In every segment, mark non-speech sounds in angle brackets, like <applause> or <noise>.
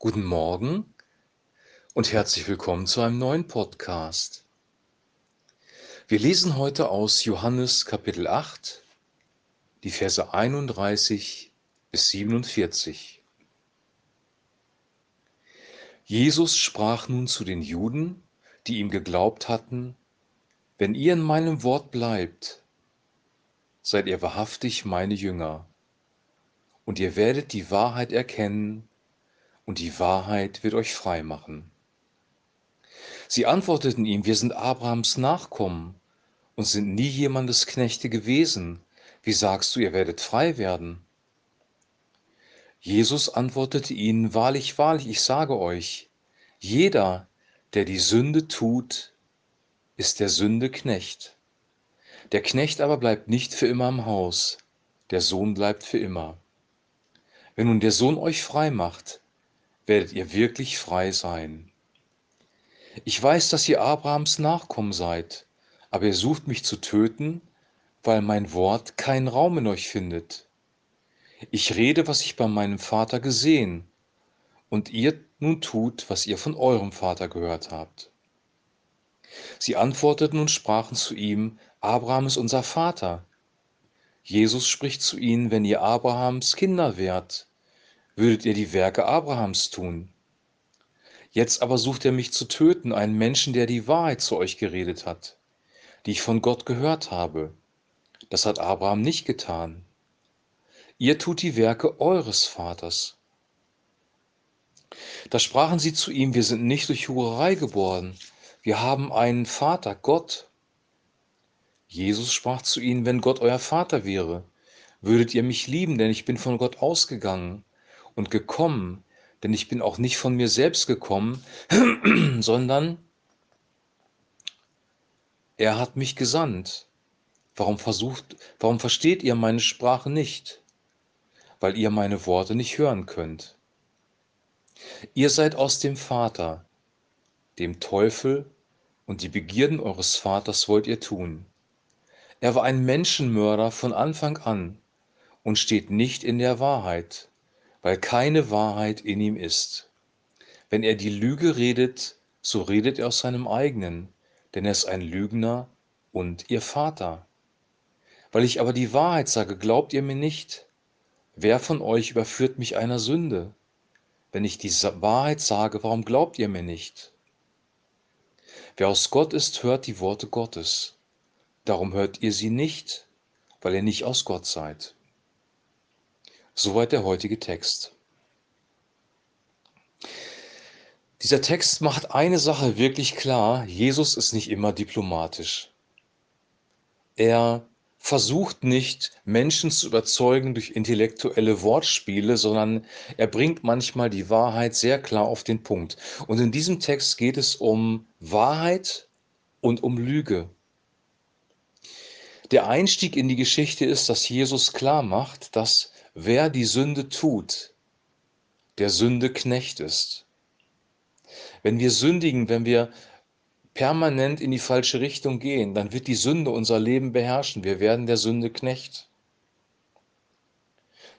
Guten Morgen und herzlich willkommen zu einem neuen Podcast. Wir lesen heute aus Johannes Kapitel 8, die Verse 31 bis 47. Jesus sprach nun zu den Juden, die ihm geglaubt hatten, wenn ihr in meinem Wort bleibt, seid ihr wahrhaftig meine Jünger, und ihr werdet die Wahrheit erkennen, und die Wahrheit wird euch frei machen. Sie antworteten ihm, wir sind Abrahams Nachkommen und sind nie jemandes Knechte gewesen. Wie sagst du, ihr werdet frei werden? Jesus antwortete ihnen, wahrlich, wahrlich, ich sage euch, jeder, der die Sünde tut, ist der Sünde Knecht. Der Knecht aber bleibt nicht für immer im Haus, der Sohn bleibt für immer. Wenn nun der Sohn euch frei macht, werdet ihr wirklich frei sein. Ich weiß, dass ihr Abrahams Nachkommen seid, aber ihr sucht mich zu töten, weil mein Wort keinen Raum in euch findet. Ich rede, was ich bei meinem Vater gesehen, und ihr nun tut, was ihr von eurem Vater gehört habt. Sie antworteten und sprachen zu ihm, Abraham ist unser Vater. Jesus spricht zu ihnen, wenn ihr Abrahams Kinder wärt, würdet ihr die Werke Abrahams tun. Jetzt aber sucht er mich zu töten, einen Menschen, der die Wahrheit zu euch geredet hat, die ich von Gott gehört habe. Das hat Abraham nicht getan. Ihr tut die Werke eures Vaters. Da sprachen sie zu ihm, wir sind nicht durch Hurerei geboren, wir haben einen Vater, Gott. Jesus sprach zu ihnen, wenn Gott euer Vater wäre, würdet ihr mich lieben, denn ich bin von Gott ausgegangen und gekommen, denn ich bin auch nicht von mir selbst gekommen, <clears throat> sondern er hat mich gesandt. Warum versucht, warum versteht ihr meine Sprache nicht? Weil ihr meine Worte nicht hören könnt. Ihr seid aus dem Vater, dem Teufel, und die Begierden eures Vaters wollt ihr tun. Er war ein Menschenmörder von Anfang an und steht nicht in der Wahrheit, weil keine Wahrheit in ihm ist. Wenn er die Lüge redet, so redet er aus seinem eigenen, denn er ist ein Lügner und ihr Vater. Weil ich aber die Wahrheit sage, glaubt ihr mir nicht. Wer von euch überführt mich einer Sünde? Wenn ich die Wahrheit sage, warum glaubt ihr mir nicht? Wer aus Gott ist, hört die Worte Gottes. Darum hört ihr sie nicht, weil ihr nicht aus Gott seid. Soweit der heutige Text. Dieser Text macht eine Sache wirklich klar, Jesus ist nicht immer diplomatisch. Er versucht nicht, Menschen zu überzeugen durch intellektuelle Wortspiele, sondern er bringt manchmal die Wahrheit sehr klar auf den Punkt. Und in diesem Text geht es um Wahrheit und um Lüge. Der Einstieg in die Geschichte ist, dass Jesus klar macht, dass Wer die Sünde tut, der Sünde Knecht ist. Wenn wir sündigen, wenn wir permanent in die falsche Richtung gehen, dann wird die Sünde unser Leben beherrschen. Wir werden der Sünde Knecht.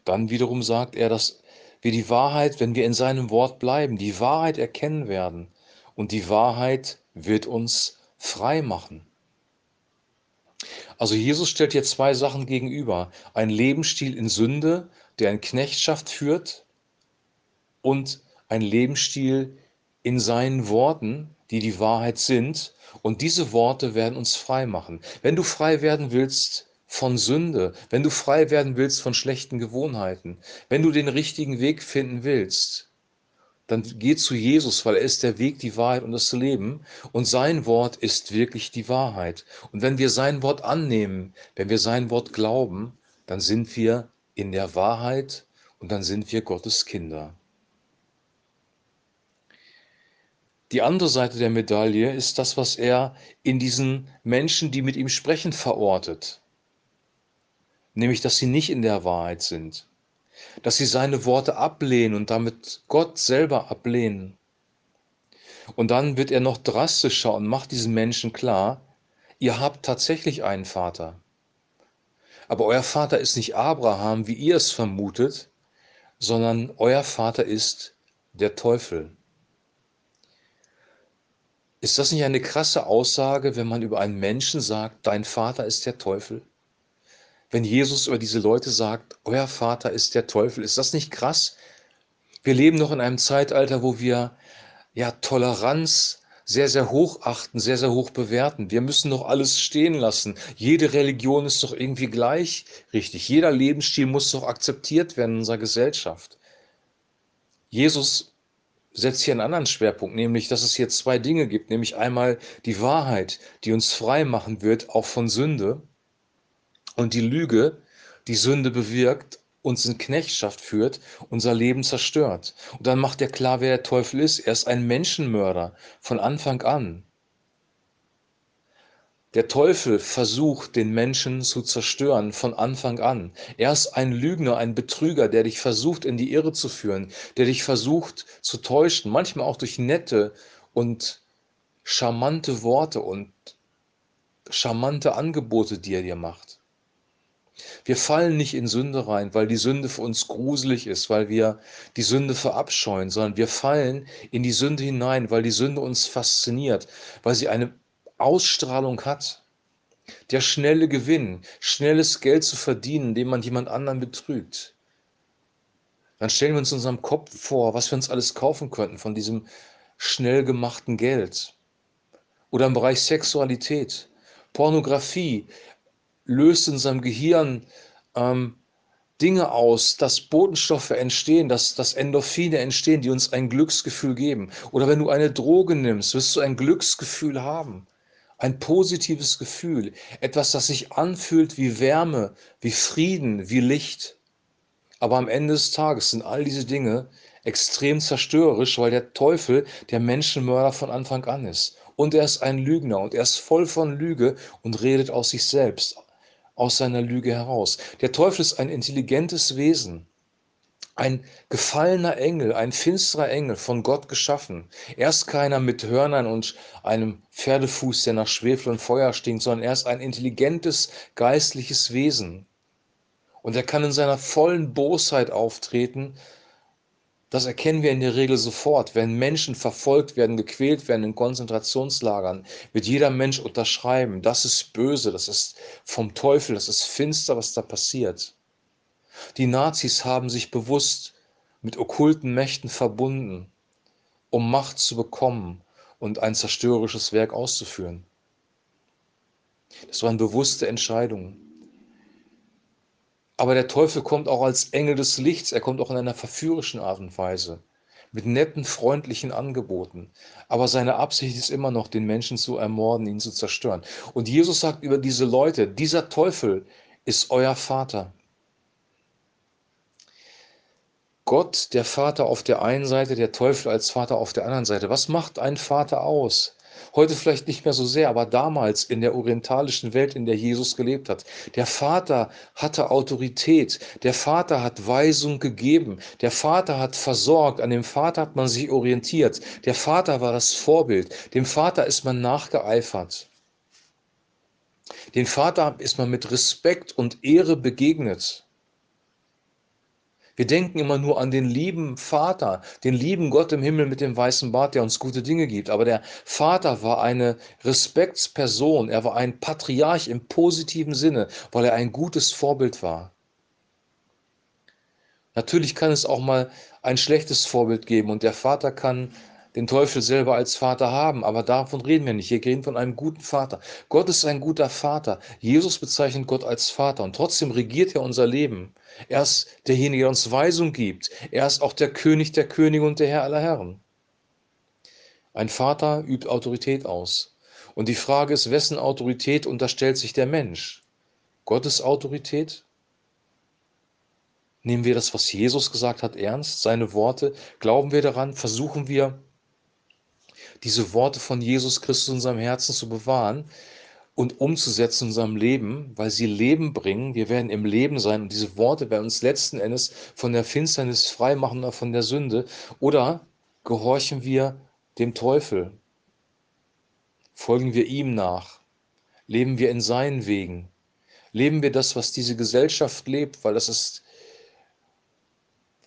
Dann wiederum sagt er, dass wir die Wahrheit, wenn wir in seinem Wort bleiben, die Wahrheit erkennen werden. Und die Wahrheit wird uns frei machen. Also Jesus stellt hier zwei Sachen gegenüber. Ein Lebensstil in Sünde, der in Knechtschaft führt und ein Lebensstil in seinen Worten, die die Wahrheit sind. Und diese Worte werden uns frei machen. Wenn du frei werden willst von Sünde, wenn du frei werden willst von schlechten Gewohnheiten, wenn du den richtigen Weg finden willst, dann geh zu Jesus, weil er ist der Weg, die Wahrheit und das Leben. Und sein Wort ist wirklich die Wahrheit. Und wenn wir sein Wort annehmen, wenn wir sein Wort glauben, dann sind wir in der Wahrheit und dann sind wir Gottes Kinder. Die andere Seite der Medaille ist das, was er in diesen Menschen, die mit ihm sprechen, verortet. Nämlich, dass sie nicht in der Wahrheit sind dass sie seine Worte ablehnen und damit Gott selber ablehnen. Und dann wird er noch drastischer und macht diesen Menschen klar, ihr habt tatsächlich einen Vater. Aber euer Vater ist nicht Abraham, wie ihr es vermutet, sondern euer Vater ist der Teufel. Ist das nicht eine krasse Aussage, wenn man über einen Menschen sagt, dein Vater ist der Teufel? Wenn Jesus über diese Leute sagt, euer Vater ist der Teufel, ist das nicht krass? Wir leben noch in einem Zeitalter, wo wir ja Toleranz sehr, sehr hoch achten, sehr, sehr hoch bewerten. Wir müssen doch alles stehen lassen. Jede Religion ist doch irgendwie gleich richtig. Jeder Lebensstil muss doch akzeptiert werden in unserer Gesellschaft. Jesus setzt hier einen anderen Schwerpunkt, nämlich, dass es hier zwei Dinge gibt, nämlich einmal die Wahrheit, die uns frei machen wird, auch von Sünde, und die Lüge, die Sünde bewirkt, uns in Knechtschaft führt, unser Leben zerstört. Und dann macht er klar, wer der Teufel ist. Er ist ein Menschenmörder von Anfang an. Der Teufel versucht, den Menschen zu zerstören von Anfang an. Er ist ein Lügner, ein Betrüger, der dich versucht, in die Irre zu führen, der dich versucht zu täuschen, manchmal auch durch nette und charmante Worte und charmante Angebote, die er dir macht. Wir fallen nicht in Sünde rein, weil die Sünde für uns gruselig ist, weil wir die Sünde verabscheuen, sondern wir fallen in die Sünde hinein, weil die Sünde uns fasziniert, weil sie eine Ausstrahlung hat. Der schnelle Gewinn, schnelles Geld zu verdienen, indem man jemand anderen betrügt. Dann stellen wir uns in unserem Kopf vor, was wir uns alles kaufen könnten von diesem schnell gemachten Geld. Oder im Bereich Sexualität, Pornografie löst in unserem Gehirn ähm, Dinge aus, dass Botenstoffe entstehen, dass, dass Endorphine entstehen, die uns ein Glücksgefühl geben. Oder wenn du eine Droge nimmst, wirst du ein Glücksgefühl haben ein positives Gefühl, etwas, das sich anfühlt wie Wärme, wie Frieden, wie Licht. Aber am Ende des Tages sind all diese Dinge extrem zerstörerisch, weil der Teufel der Menschenmörder von Anfang an ist. Und er ist ein Lügner und er ist voll von Lüge und redet aus sich selbst, aus seiner Lüge heraus. Der Teufel ist ein intelligentes Wesen ein gefallener Engel, ein finsterer Engel, von Gott geschaffen. Er ist keiner mit Hörnern und einem Pferdefuß, der nach Schwefel und Feuer stinkt, sondern er ist ein intelligentes, geistliches Wesen. Und er kann in seiner vollen Bosheit auftreten. Das erkennen wir in der Regel sofort. Wenn Menschen verfolgt werden, gequält werden in Konzentrationslagern, wird jeder Mensch unterschreiben, das ist böse, das ist vom Teufel, das ist finster, was da passiert. Die Nazis haben sich bewusst mit okkulten Mächten verbunden, um Macht zu bekommen und ein zerstörerisches Werk auszuführen. Das waren bewusste Entscheidungen. Aber der Teufel kommt auch als Engel des Lichts, er kommt auch in einer verführerischen Art und Weise, mit netten, freundlichen Angeboten. Aber seine Absicht ist immer noch, den Menschen zu ermorden, ihn zu zerstören. Und Jesus sagt über diese Leute, dieser Teufel ist euer Vater. Gott, der Vater auf der einen Seite, der Teufel als Vater auf der anderen Seite. Was macht ein Vater aus? Heute vielleicht nicht mehr so sehr, aber damals in der orientalischen Welt, in der Jesus gelebt hat. Der Vater hatte Autorität, der Vater hat Weisung gegeben, der Vater hat versorgt, an dem Vater hat man sich orientiert, der Vater war das Vorbild, dem Vater ist man nachgeeifert. Den Vater ist man mit Respekt und Ehre begegnet. Wir denken immer nur an den lieben Vater, den lieben Gott im Himmel mit dem weißen Bart, der uns gute Dinge gibt. Aber der Vater war eine Respektsperson, er war ein Patriarch im positiven Sinne, weil er ein gutes Vorbild war. Natürlich kann es auch mal ein schlechtes Vorbild geben und der Vater kann den Teufel selber als Vater haben, aber davon reden wir nicht. Wir reden von einem guten Vater. Gott ist ein guter Vater. Jesus bezeichnet Gott als Vater und trotzdem regiert er unser Leben. Er ist derjenige, der uns Weisung gibt. Er ist auch der König der Könige und der Herr aller Herren. Ein Vater übt Autorität aus. Und die Frage ist, wessen Autorität unterstellt sich der Mensch? Gottes Autorität? Nehmen wir das, was Jesus gesagt hat, ernst, seine Worte? Glauben wir daran? Versuchen wir, diese Worte von Jesus Christus in unserem Herzen zu bewahren und umzusetzen in unserem Leben, weil sie Leben bringen. Wir werden im Leben sein und diese Worte werden uns letzten Endes von der Finsternis freimachen oder von der Sünde. Oder gehorchen wir dem Teufel? Folgen wir ihm nach? Leben wir in seinen Wegen? Leben wir das, was diese Gesellschaft lebt, weil das ist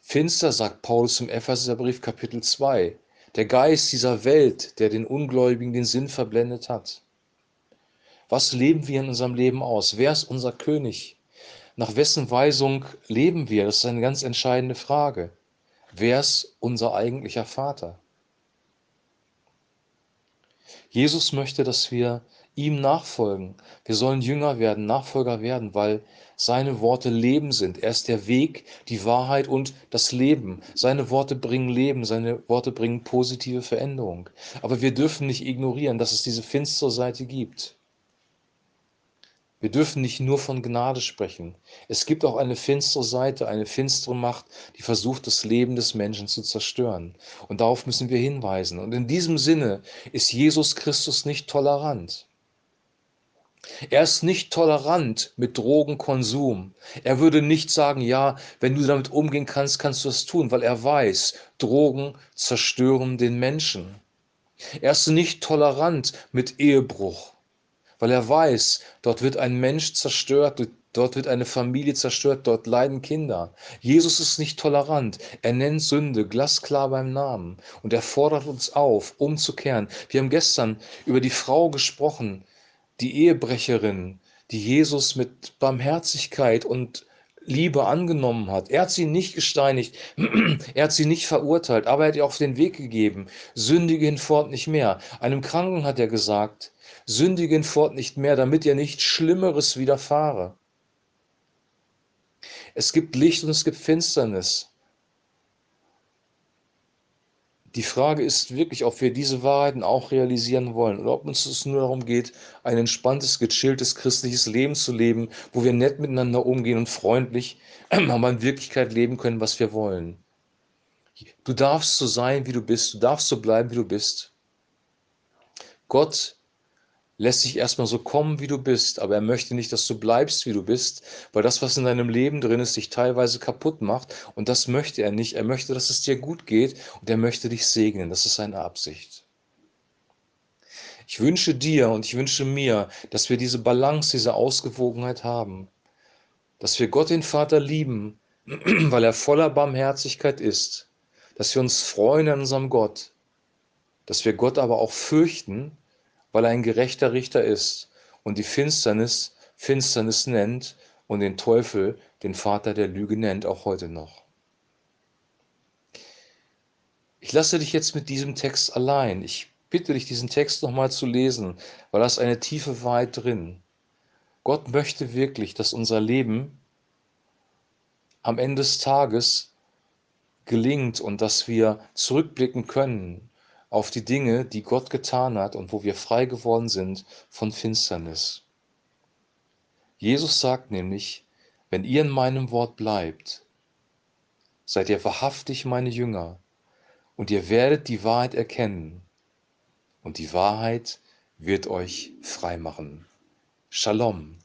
Finster, sagt Paulus im Epheserbrief Kapitel 2. Der Geist dieser Welt, der den Ungläubigen den Sinn verblendet hat. Was leben wir in unserem Leben aus? Wer ist unser König? Nach wessen Weisung leben wir? Das ist eine ganz entscheidende Frage. Wer ist unser eigentlicher Vater? Jesus möchte, dass wir ihm nachfolgen. Wir sollen Jünger werden, Nachfolger werden, weil seine Worte Leben sind. Er ist der Weg, die Wahrheit und das Leben. Seine Worte bringen Leben, seine Worte bringen positive Veränderung. Aber wir dürfen nicht ignorieren, dass es diese finstere Seite gibt. Wir dürfen nicht nur von Gnade sprechen. Es gibt auch eine finstere Seite, eine finstere Macht, die versucht, das Leben des Menschen zu zerstören. Und darauf müssen wir hinweisen. Und in diesem Sinne ist Jesus Christus nicht tolerant. Er ist nicht tolerant mit Drogenkonsum. Er würde nicht sagen, ja, wenn du damit umgehen kannst, kannst du das tun, weil er weiß, Drogen zerstören den Menschen. Er ist nicht tolerant mit Ehebruch, weil er weiß, dort wird ein Mensch zerstört, dort wird eine Familie zerstört, dort leiden Kinder. Jesus ist nicht tolerant. Er nennt Sünde glasklar beim Namen und er fordert uns auf, umzukehren. Wir haben gestern über die Frau gesprochen, die Ehebrecherin, die Jesus mit Barmherzigkeit und Liebe angenommen hat. Er hat sie nicht gesteinigt, <clears throat> er hat sie nicht verurteilt, aber er hat ihr auf den Weg gegeben. Sündige hinfort nicht mehr. Einem Kranken hat er gesagt, sündige hinfort nicht mehr, damit ihr nicht Schlimmeres widerfahre. Es gibt Licht und es gibt Finsternis. Die Frage ist wirklich, ob wir diese Wahrheiten auch realisieren wollen oder ob uns es nur darum geht, ein entspanntes, gechilltes christliches Leben zu leben, wo wir nett miteinander umgehen und freundlich, <clears throat> aber in Wirklichkeit leben können, was wir wollen. Du darfst so sein, wie du bist. Du darfst so bleiben, wie du bist. Gott lässt dich erstmal so kommen, wie du bist, aber er möchte nicht, dass du bleibst, wie du bist, weil das, was in deinem Leben drin ist, dich teilweise kaputt macht und das möchte er nicht. Er möchte, dass es dir gut geht und er möchte dich segnen. Das ist seine Absicht. Ich wünsche dir und ich wünsche mir, dass wir diese Balance, diese Ausgewogenheit haben, dass wir Gott den Vater lieben, <clears throat> weil er voller Barmherzigkeit ist, dass wir uns freuen an unserem Gott, dass wir Gott aber auch fürchten, weil er ein gerechter Richter ist und die Finsternis Finsternis nennt und den Teufel den Vater der Lüge nennt, auch heute noch. Ich lasse dich jetzt mit diesem Text allein. Ich bitte dich, diesen Text nochmal zu lesen, weil da ist eine tiefe Wahrheit drin. Gott möchte wirklich, dass unser Leben am Ende des Tages gelingt und dass wir zurückblicken können auf die Dinge, die Gott getan hat und wo wir frei geworden sind von Finsternis. Jesus sagt nämlich, wenn ihr in meinem Wort bleibt, seid ihr wahrhaftig meine Jünger und ihr werdet die Wahrheit erkennen und die Wahrheit wird euch frei machen. Shalom.